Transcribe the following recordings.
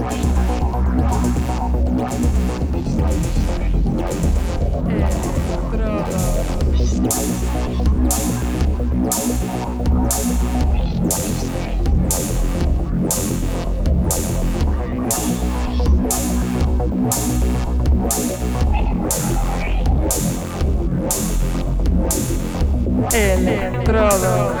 Estrada. Electrodos.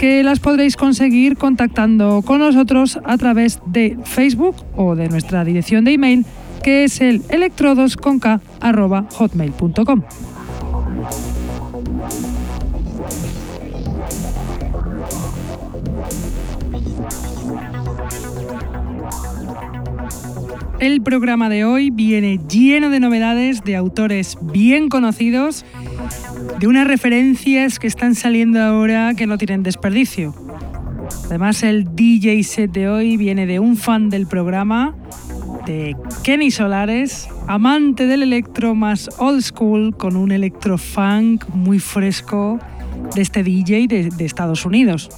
que las podréis conseguir contactando con nosotros a través de Facebook o de nuestra dirección de email que es el electrodosconk.hotmail.com. El programa de hoy viene lleno de novedades de autores bien conocidos de unas referencias que están saliendo ahora que no tienen desperdicio. Además, el DJ set de hoy viene de un fan del programa, de Kenny Solares, amante del electro más old school, con un electro funk muy fresco de este DJ de, de Estados Unidos.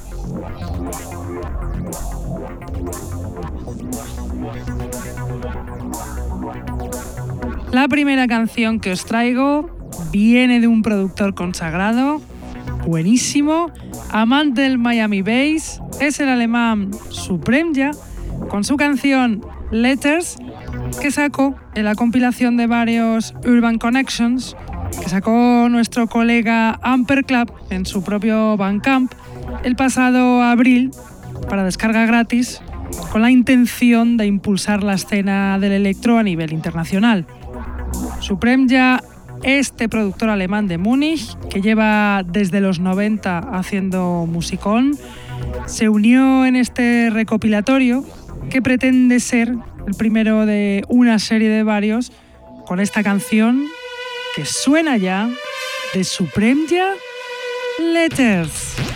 La primera canción que os traigo viene de un productor consagrado, buenísimo, amante del Miami Bass, es el alemán Supremja, con su canción Letters, que sacó en la compilación de varios Urban Connections, que sacó nuestro colega Amper Club en su propio Bandcamp el pasado abril para descarga gratis, con la intención de impulsar la escena del electro a nivel internacional. Supremja este productor alemán de Múnich, que lleva desde los 90 haciendo musicón, se unió en este recopilatorio que pretende ser el primero de una serie de varios con esta canción que suena ya de Supremja Letters.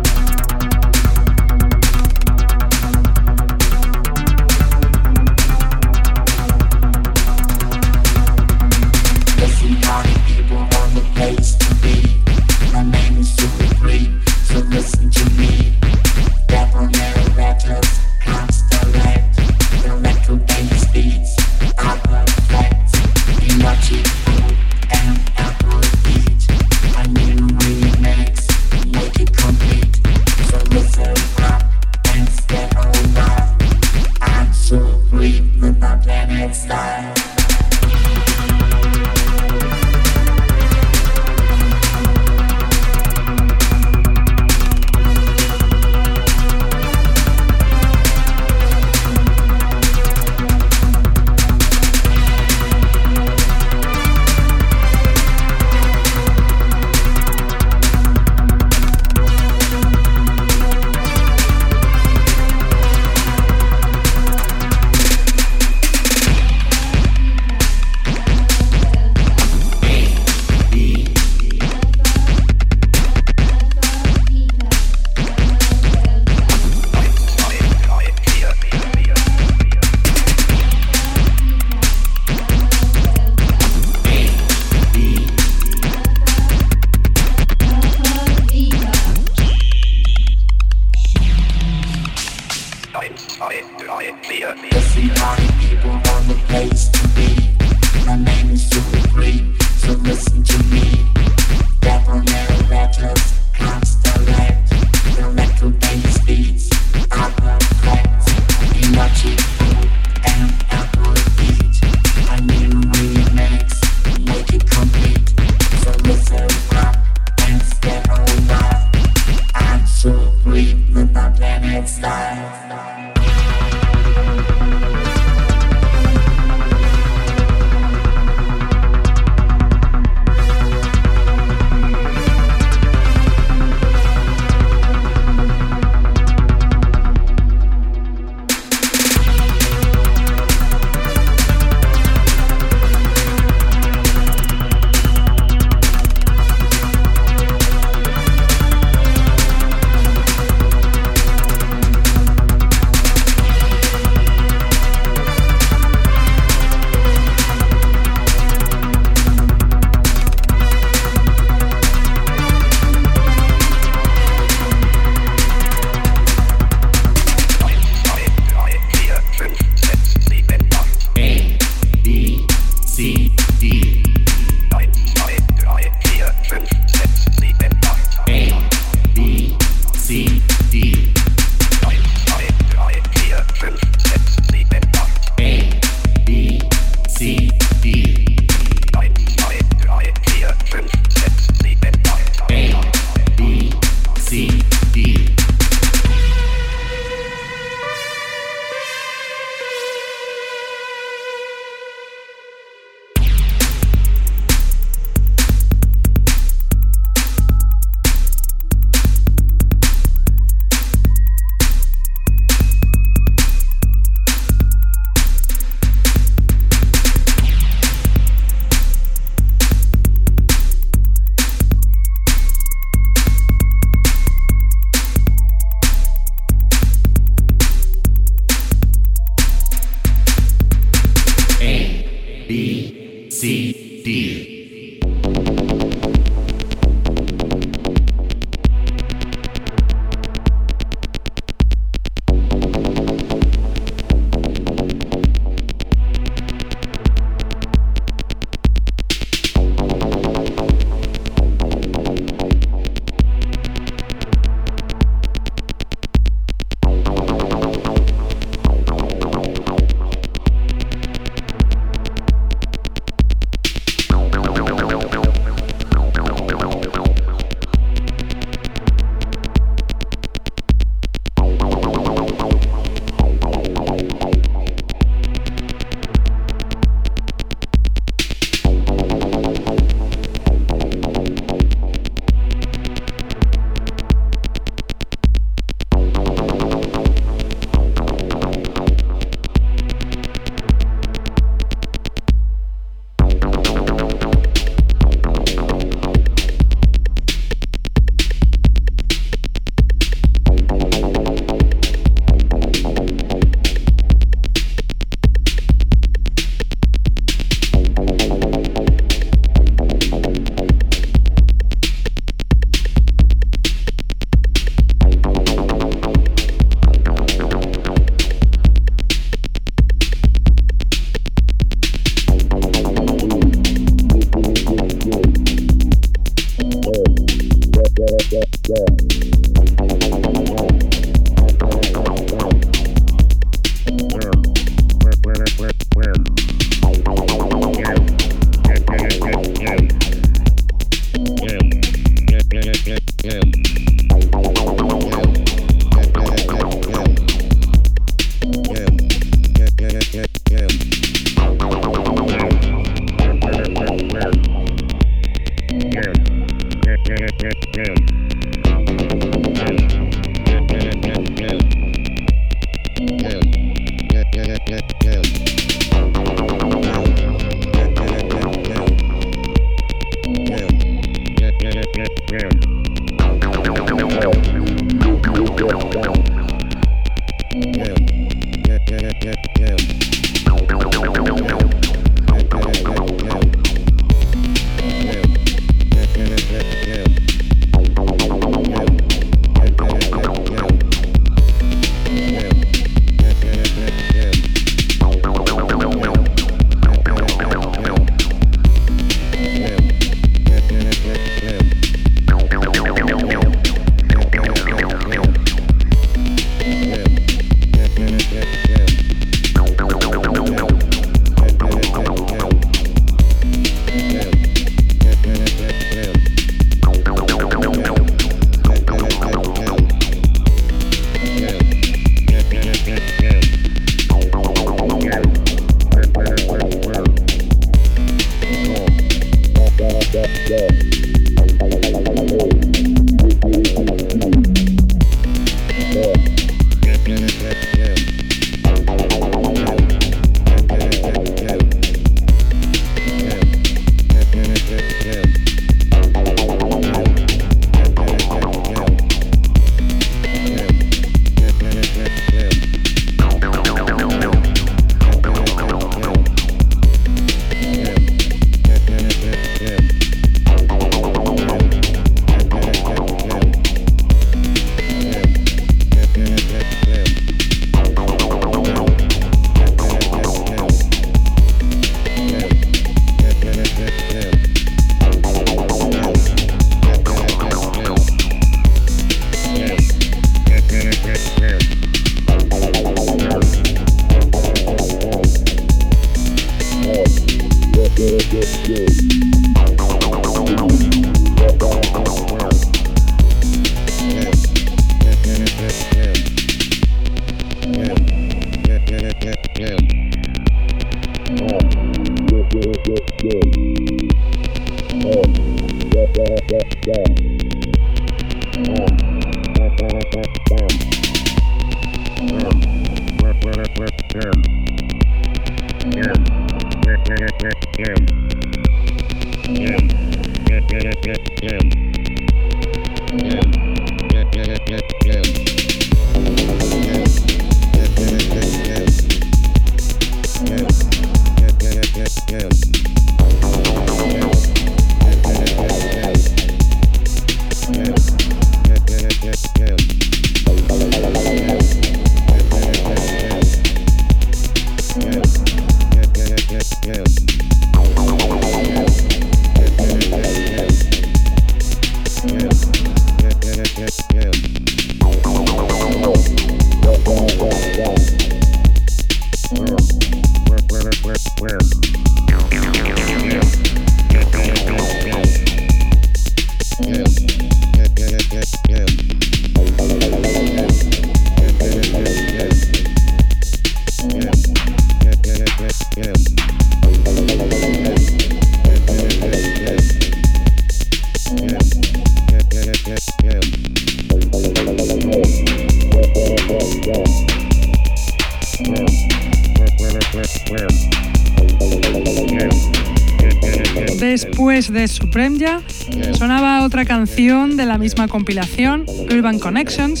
Sonaba otra canción de la misma compilación, Urban Connections,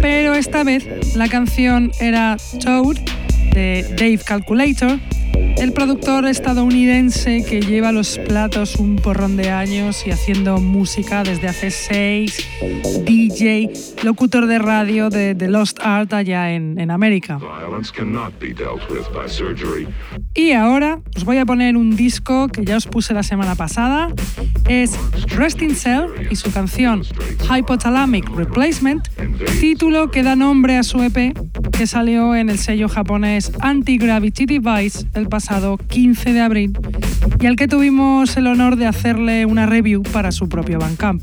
pero esta vez la canción era Toad de Dave Calculator el productor estadounidense que lleva los platos un porrón de años y haciendo música desde hace seis, DJ, locutor de radio de The Lost Art allá en, en América. Y ahora os voy a poner un disco que ya os puse la semana pasada. Es Resting Cell y su canción Hypothalamic Replacement, título que da nombre a su EP que salió en el sello japonés Anti-Gravity Device el pasado 15 de abril y al que tuvimos el honor de hacerle una review para su propio Bandcamp.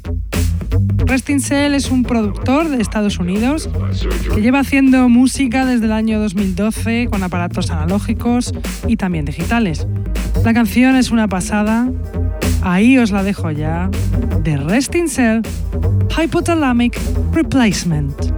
Resting Cell es un productor de Estados Unidos que lleva haciendo música desde el año 2012 con aparatos analógicos y también digitales. La canción es una pasada, ahí os la dejo ya, de Resting Cell Hypothalamic Replacement.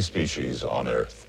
Species on Earth.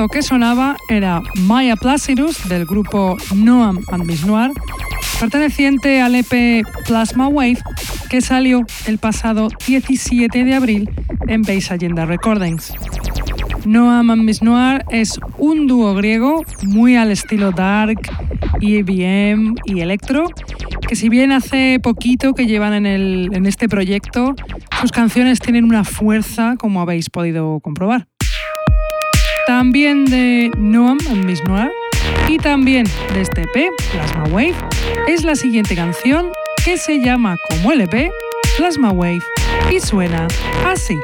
Esto que sonaba era Maya Placidus del grupo Noam and Miss Noir, perteneciente al EP Plasma Wave que salió el pasado 17 de abril en Base Agenda Recordings. Noam and Miss Noir es un dúo griego muy al estilo dark, EBM y electro, que si bien hace poquito que llevan en, en este proyecto, sus canciones tienen una fuerza como habéis podido comprobar también de Noam Miss Noir y también de este EP, Plasma Wave, es la siguiente canción que se llama como LP Plasma Wave y suena así.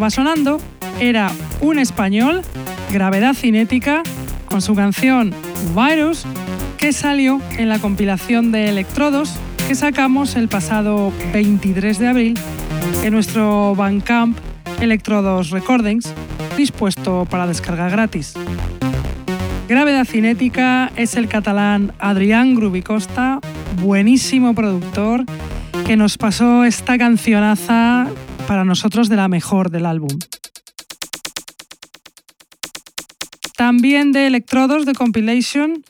Estaba sonando era un español, Gravedad Cinética, con su canción Virus, que salió en la compilación de Electrodos que sacamos el pasado 23 de abril en nuestro Bandcamp Electrodos Recordings, dispuesto para descarga gratis. Gravedad Cinética es el catalán Adrián Grubicosta, buenísimo productor, que nos pasó esta cancionaza para nosotros de la mejor del álbum. También de Electrodos de Compilation.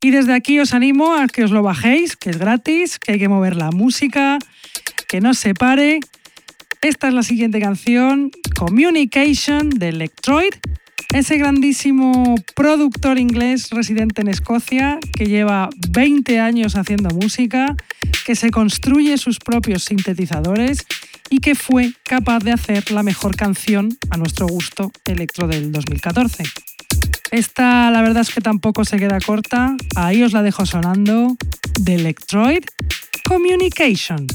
Y desde aquí os animo a que os lo bajéis, que es gratis, que hay que mover la música, que no se pare. Esta es la siguiente canción, Communication de Electroid, ese grandísimo productor inglés residente en Escocia que lleva 20 años haciendo música, que se construye sus propios sintetizadores y que fue capaz de hacer la mejor canción a nuestro gusto electro del 2014. Esta la verdad es que tampoco se queda corta, ahí os la dejo sonando, de Electroid Communication.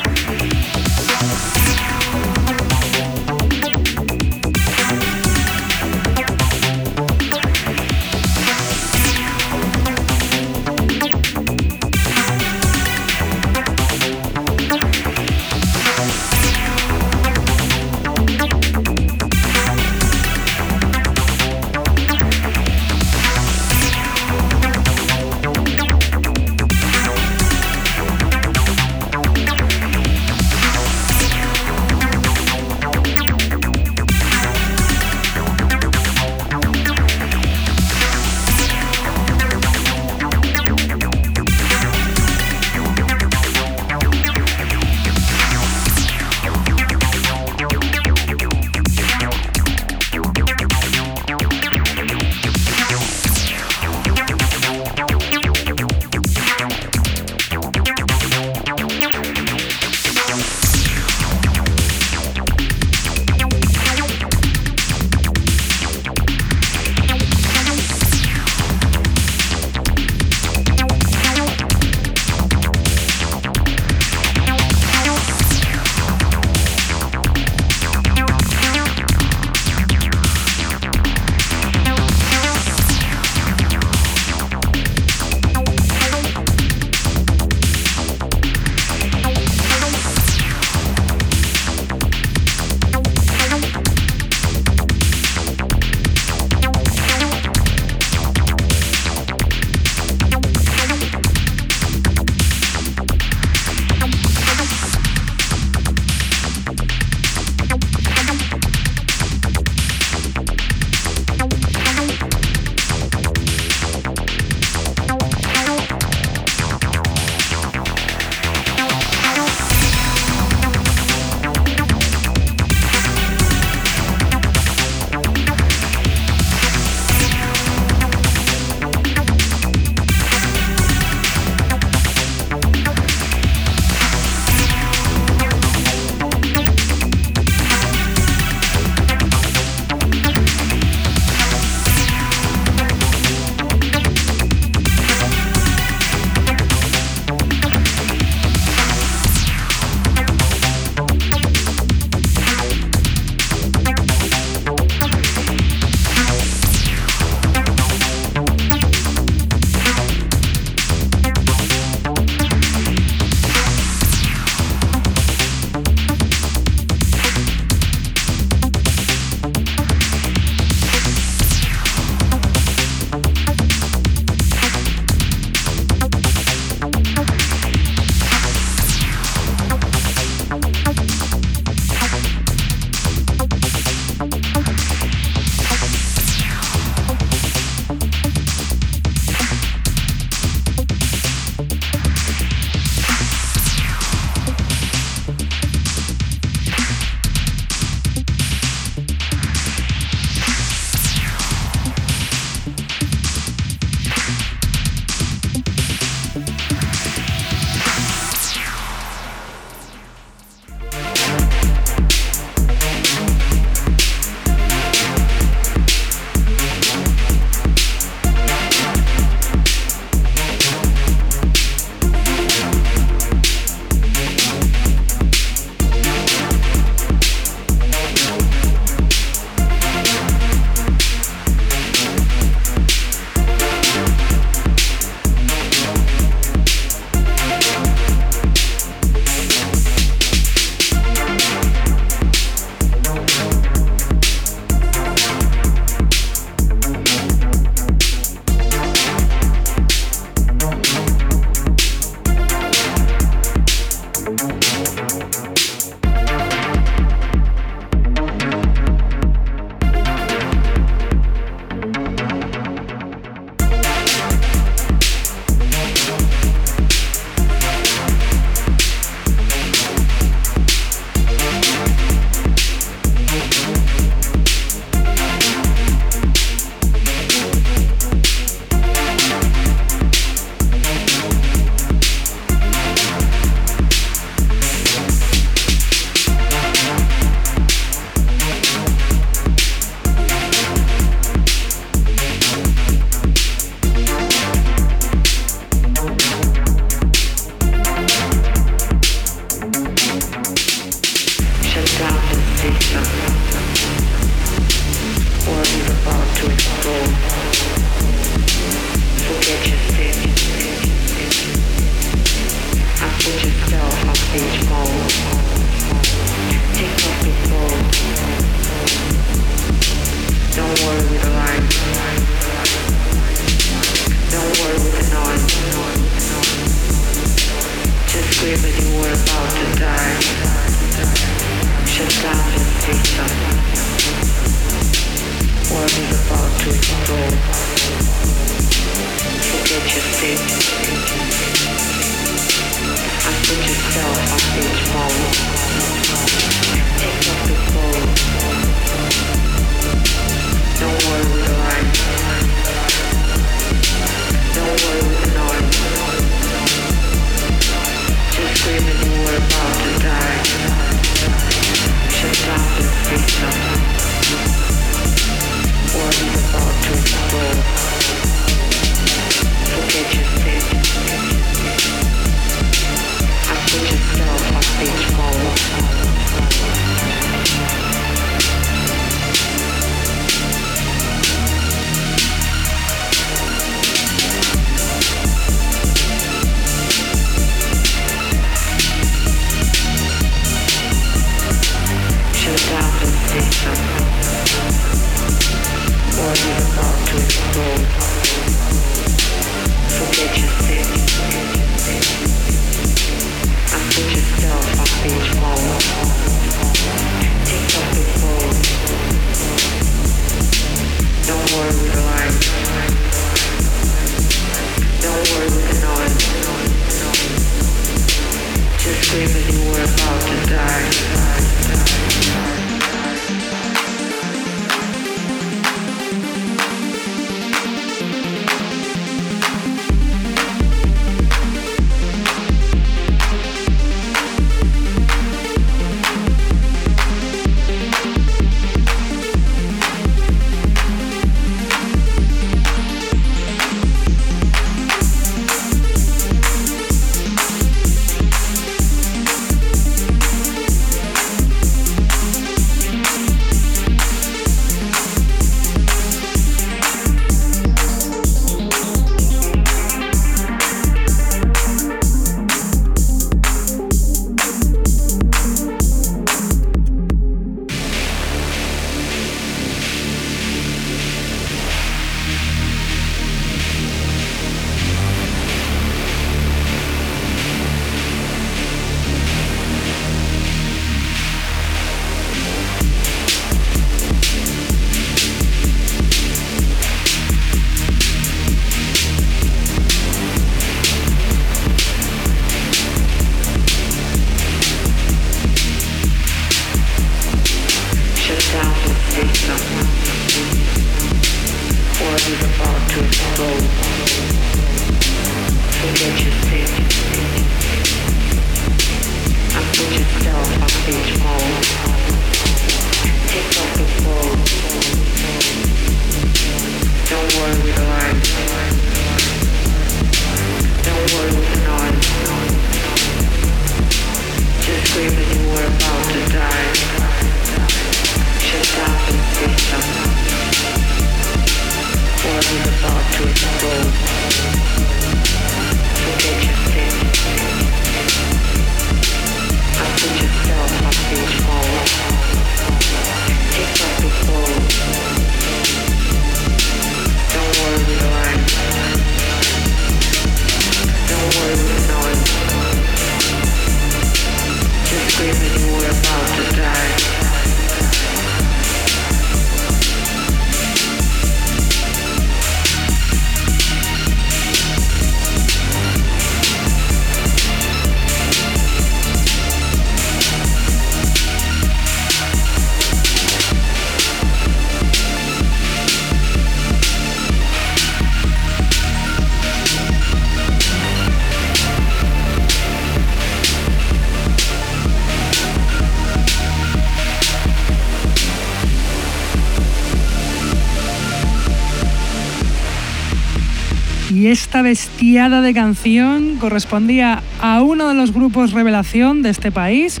Bestiada de canción correspondía a uno de los grupos revelación de este país,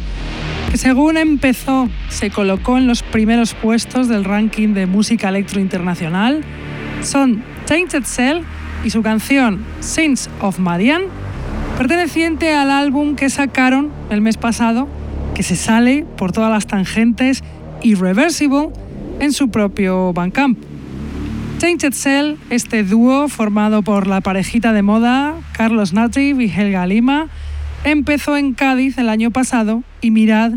que según empezó se colocó en los primeros puestos del ranking de música electro internacional. Son Tainted Cell y su canción Saints of Madian, perteneciente al álbum que sacaron el mes pasado, que se sale por todas las tangentes Irreversible en su propio Bandcamp. Tainted Cell, este dúo formado por la parejita de moda Carlos Nativ y Helga Lima, empezó en Cádiz el año pasado y mirad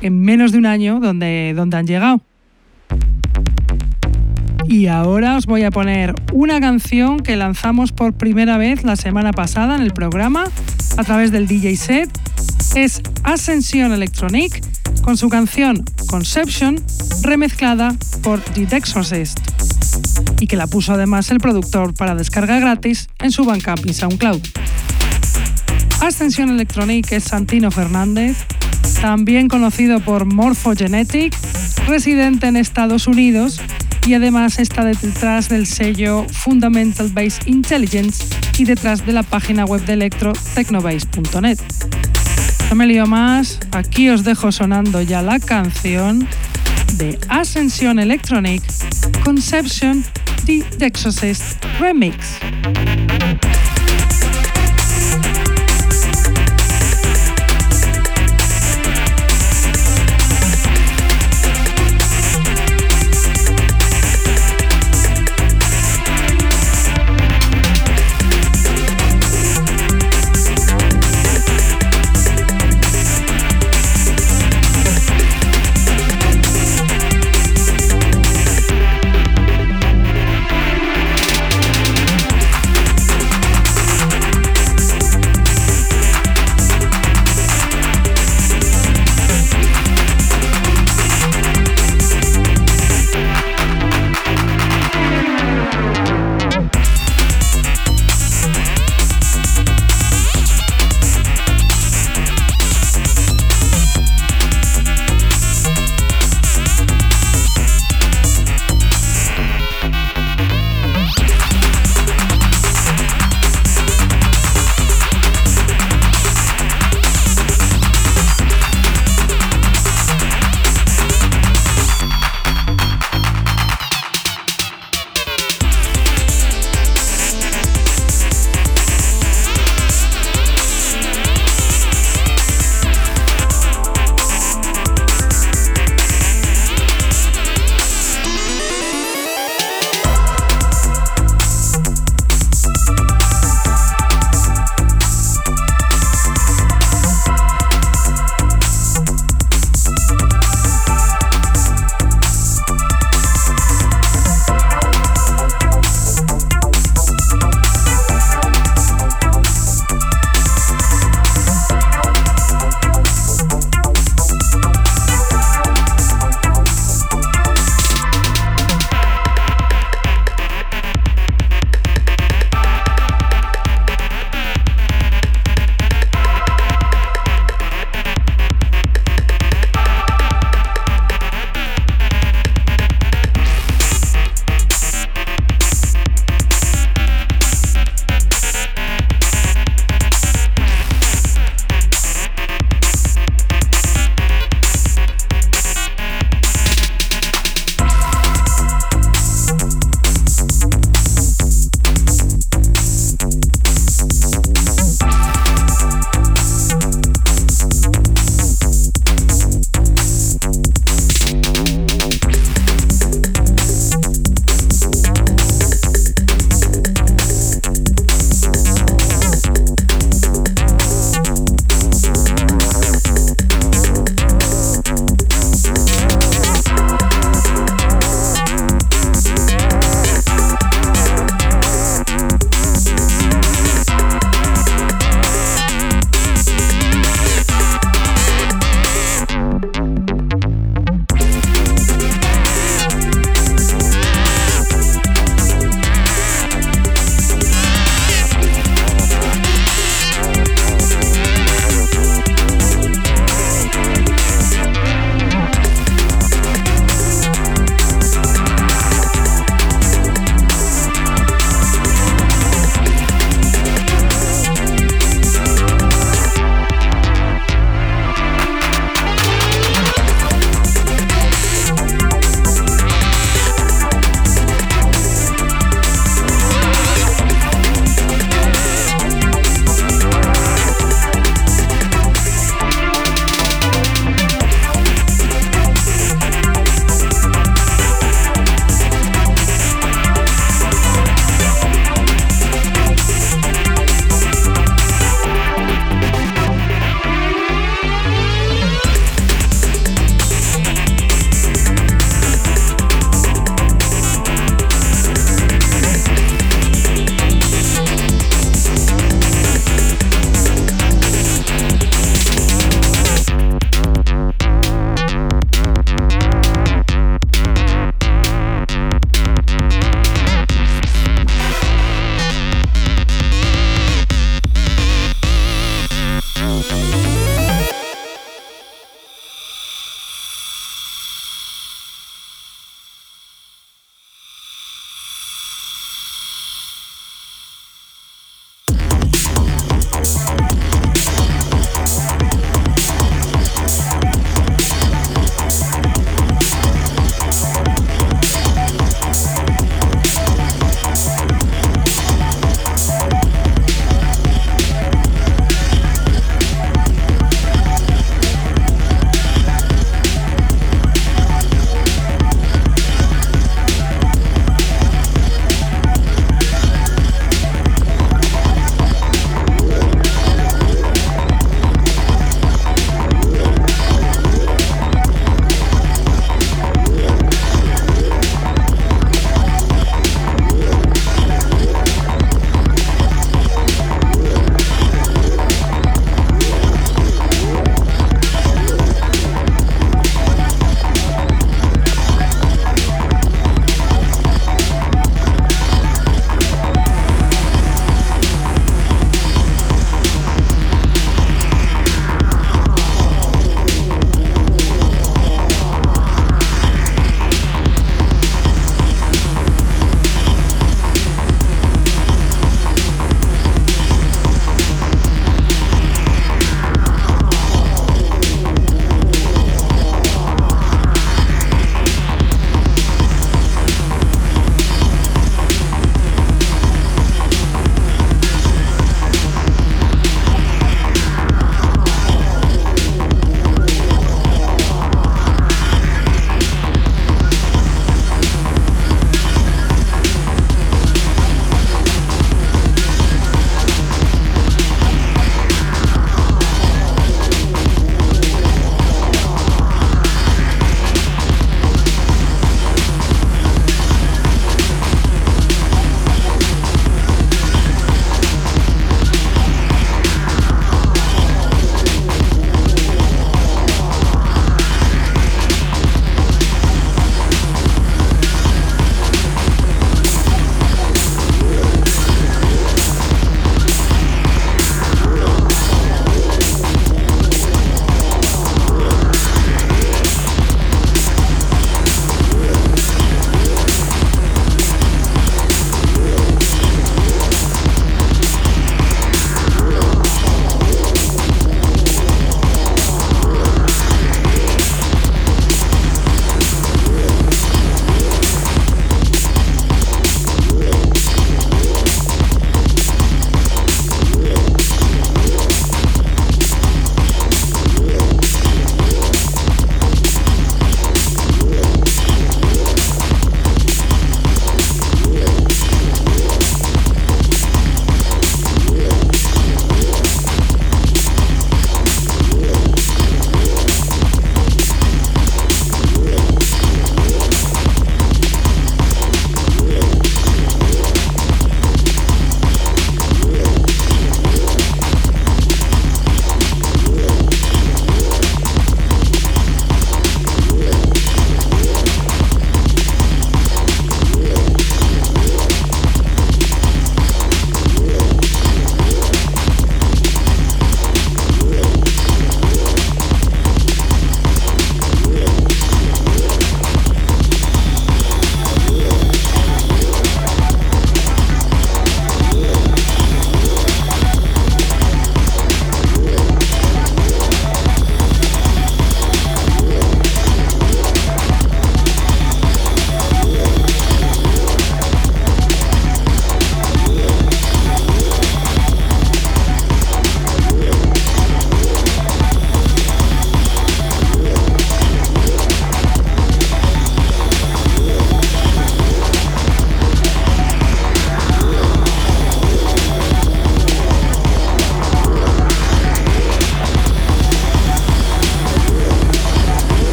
en menos de un año donde, donde han llegado. Y ahora os voy a poner una canción que lanzamos por primera vez la semana pasada en el programa a través del DJ set. Es Ascension Electronic con su canción Conception remezclada por The Exorcist y que la puso además el productor para descarga gratis en su Bandcamp y SoundCloud. Ascension Electronic es Santino Fernández, también conocido por Morphogenetic, residente en Estados Unidos y además está detrás del sello Fundamental Base Intelligence y detrás de la página web de electro technobase.net. No me lío más, aquí os dejo sonando ya la canción de Ascension Electronic Conception The Exorcist Remix.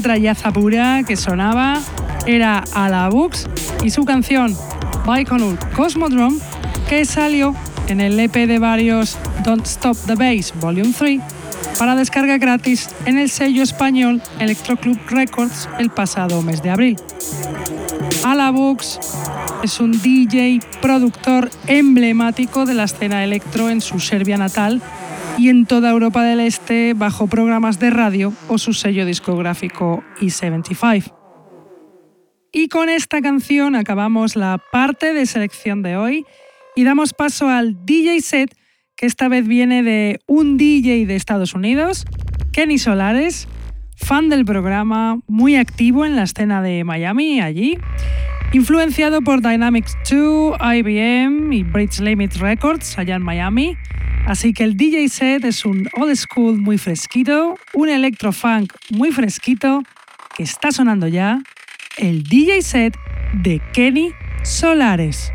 Trayaza pura que sonaba era a la Books y su canción Baikonur Cosmodrome que salió en el EP de varios Don't Stop the Bass Volume 3 para descarga gratis en el sello español Electro Club Records el pasado mes de abril. Alabux es un DJ productor emblemático de la escena electro en su Serbia natal y en toda Europa del Este bajo programas de radio o su sello discográfico E75. Y con esta canción acabamos la parte de selección de hoy y damos paso al DJ set que esta vez viene de un DJ de Estados Unidos, Kenny Solares, fan del programa, muy activo en la escena de Miami allí, influenciado por Dynamics 2, IBM y Bridge Limit Records allá en Miami. Así que el DJ set es un old school muy fresquito, un electrofunk muy fresquito que está sonando ya, el DJ set de Kenny Solares.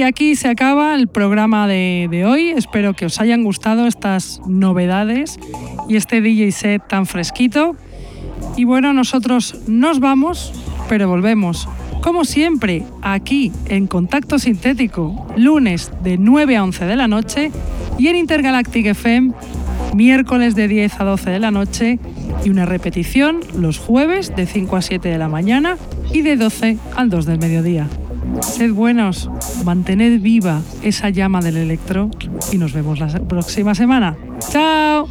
Y aquí se acaba el programa de, hoy. Espero que os hayan gustado estas novedades y este DJ set tan fresquito. Y bueno, nosotros nos vamos, pero volvemos. Como siempre, aquí en Contacto Sintético, lunes de 9 a 11 de la noche y en Intergalactic FM, miércoles de 10 a 12 de la noche y una repetición los jueves de 5 a 7 de la mañana y de 12 al 2 del mediodía. Sed buenos, mantened viva esa llama del electro y nos vemos la próxima semana. ¡Chao!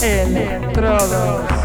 Electrodos.